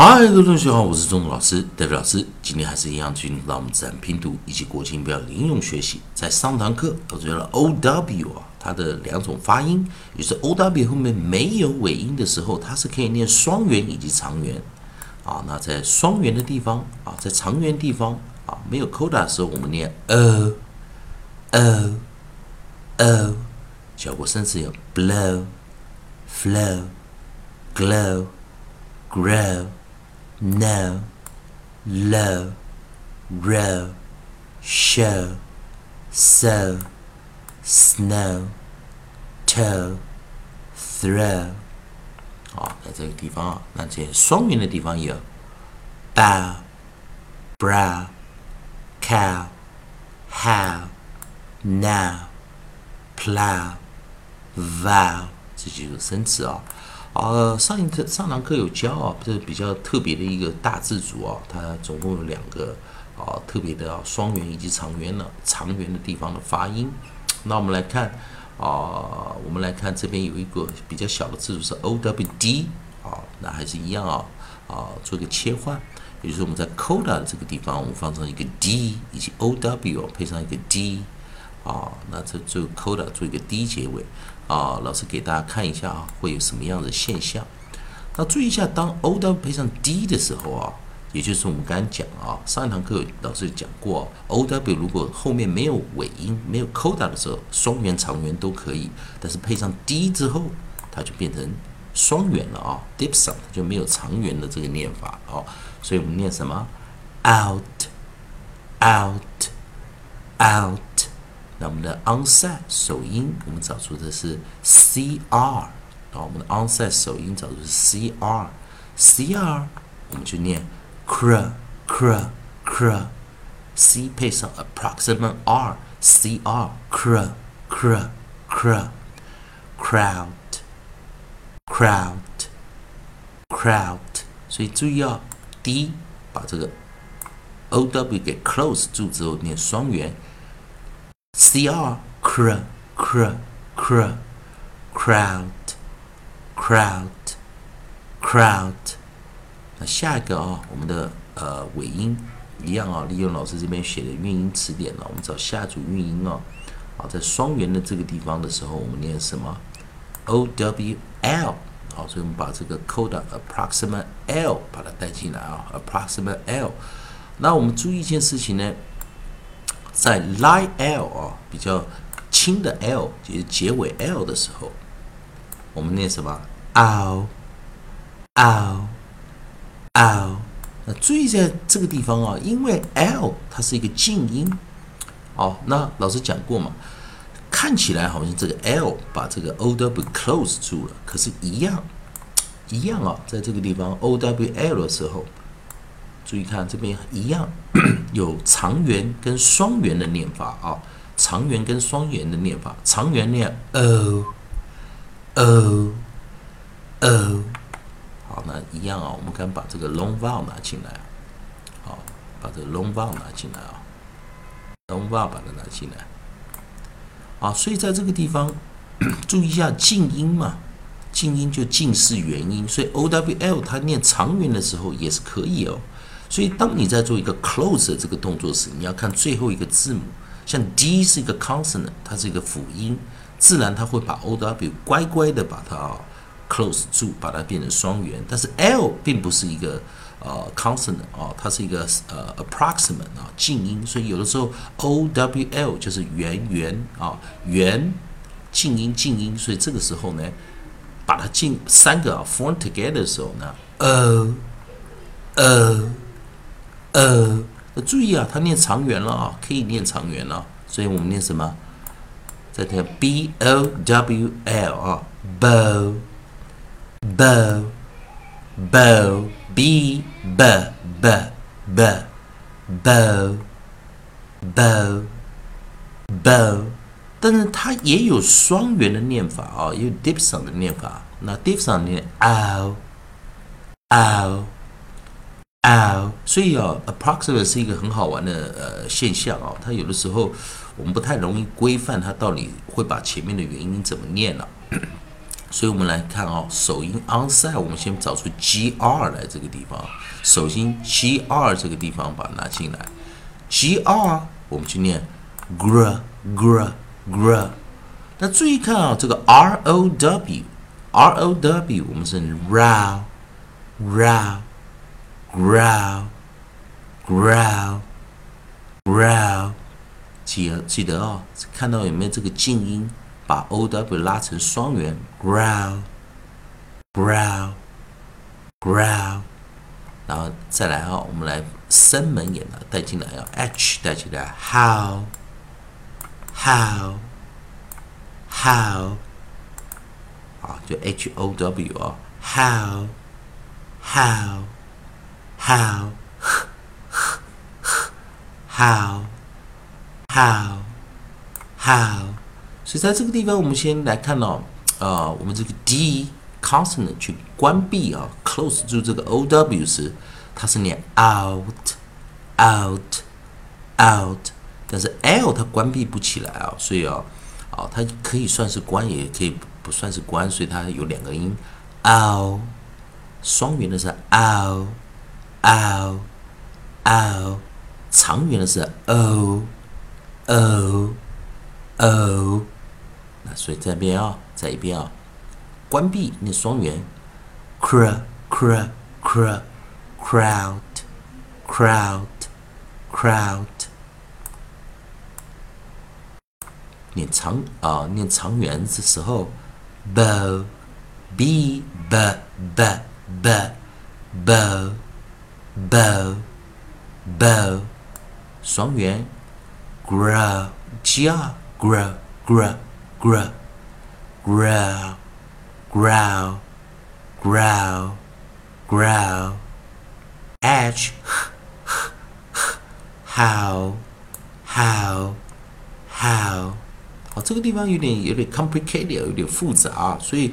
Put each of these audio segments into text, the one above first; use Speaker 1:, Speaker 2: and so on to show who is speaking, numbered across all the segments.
Speaker 1: 嗨，各位同学好，我是钟老师，戴表老师。今天还是一样进入到我们自然拼读以及国际音标应用学习。在上堂课，我学了 O W 啊，它的两种发音，也是 O W 后面没有尾音的时候，它是可以念双元以及长元啊。那在双元的地方啊，在长元地方啊，没有 coda 的时候，我们念 O O O。小过生词有 blow flow glow grow。no, low, row, show, so, snow, toe, throw。好，在这个地方啊，那这双元的地方有 bow, brow, cow, how, now, plow, vow，这几个生词啊。 呃，上一课上堂课有教啊，这是比较特别的一个大字组啊，它总共有两个啊，特别的啊双元以及长元呢，长元的地方的发音。那我们来看啊，我们来看这边有一个比较小的字组是 O W D 啊，那还是一样啊啊，做一个切换，也就是我们在 coda 的这个地方，我们放上一个 D，以及 O W 配上一个 D 啊，那这最后 coda 做一个 D 结尾。啊，老师给大家看一下啊，会有什么样的现象？那注意一下，当 O W 配上 D 的时候啊，也就是我们刚刚讲啊，上一堂课老师讲过，O W 如果后面没有尾音、没有 coda 的时候，双元、长元都可以；但是配上 D 之后，它就变成双元了啊，Dipson 就没有长元的这个念法哦。所以我们念什么？out，out，out。那我们的 onset 首音，我们找出的是 c r，啊，我们的 onset 首音找出是 c r，c r，我们就念 cr cr cr，c 配上 approximate r，c r cr cr cr，crowd crowd crowd，所以注意啊，d 把这个 o w 给 close 住之后念双元。Cr cr cr cr crowd crowd crowd 那下一个啊，我们的呃尾音一样啊，利用老师这边写的韵音词典呢，我们找下组韵音啊，啊，在双元的这个地方的时候，我们念什么？o w l 好，所以我们把这个 coda approximate l 把它带进来啊，approximate l。那我们注意一件事情呢。在 lie l 啊比较轻的 l，就是结尾 l 的时候，我们念什么？ow ow ow。那注意在这个地方啊，因为 l 它是一个静音，哦，那老师讲过嘛，看起来好像这个 l 把这个 o w close 住了，可是，一样一样啊，在这个地方 o w l 的时候。注意看这边一样，有长元跟双元的念法啊，长元跟双元的念法，长元念 o o o，好，那一样啊，我们看把这个 long vowel 拿进来，好，把这个 long vowel 拿进来啊，long vowel 把它拿进来，啊，所以在这个地方 注意一下静音嘛，静音就近似元音，所以 o w l 它念长元的时候也是可以哦。所以，当你在做一个 close 的这个动作时，你要看最后一个字母。像 D 是一个 consonant，它是一个辅音，自然它会把 O W 乖乖的把它 close 住，把它变成双元。但是 L 并不是一个呃 consonant 啊，它是一个呃 approximate 啊静音，所以有的时候 O W L 就是元元啊元静音静音，所以这个时候呢，把它进三个 form together 的时候呢呃呃。呃，注意啊，它念长元了啊，可以念长元了，所以我们念什么？再听 b o w l 啊，bow，bow，bow，b b b b，bow，bow，bow，但是它也有双元的念法啊，也有 dipson 的念法。那 dipson 念 ow，ow。啊，所以啊，approximate 是一个很好玩的呃现象啊。它有的时候我们不太容易规范它到底会把前面的元音怎么念了。所以我们来看哦，首音 onside，我们先找出 gr 来这个地方。首先 gr 这个地方把它拿进来，gr 我们去念 gr gr gr。那注意看啊，这个 r o w r o w 我们是 row row grow grow grow。记记得哦，看到有没有这个静音？把 o w 拉成双元，Grow, grow, grow，然后再来啊，我们来声门也呢带进来啊，h 带进来，how，how，how，啊，就 H O W 啊，How, how How, how, how, how。所以在这个地方，我们先来看到，呃，我们这个 d consonant 去关闭啊，close 住这个 o w 时，它是念 out，out，out，但是 l 它关闭不起来啊，所以啊，啊，它可以算是关，也可以不算是关，所以它有两个音，out，双元的是 o out，out，out，长元的是 o，o，o。所以这边啊，在一边啊，关闭那双元，cr cr cr crowd crowd crowd，念长啊，念长元的时候，bow b b b b bow bow bow，双元，grow g r grow grow grow, grow grow grow growl. H, how, how, how。哦，这个地方有点有点 complicated，有点复杂，所以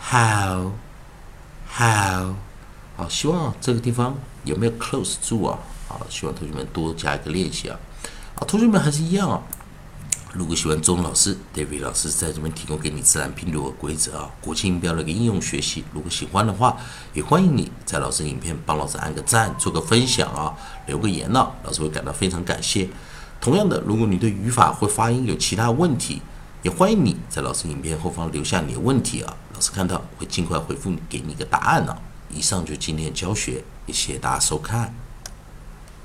Speaker 1: how how 好，希望这个地方有没有 close 住啊？好，希望同学们多加一个练习啊！好，同学们还是一样啊。如果喜欢钟老师，David 老师在这边提供给你自然拼读的规则啊，国际音标的一个应用学习。如果喜欢的话，也欢迎你在老师影片帮老师按个赞，做个分享啊，留个言呢，老师会感到非常感谢。同样的，如果你对语法或发音有其他问题，也欢迎你在老师影片后方留下你的问题啊，老师看到会尽快回复你，给你一个答案呢。以上就今天教学，也谢谢大家收看。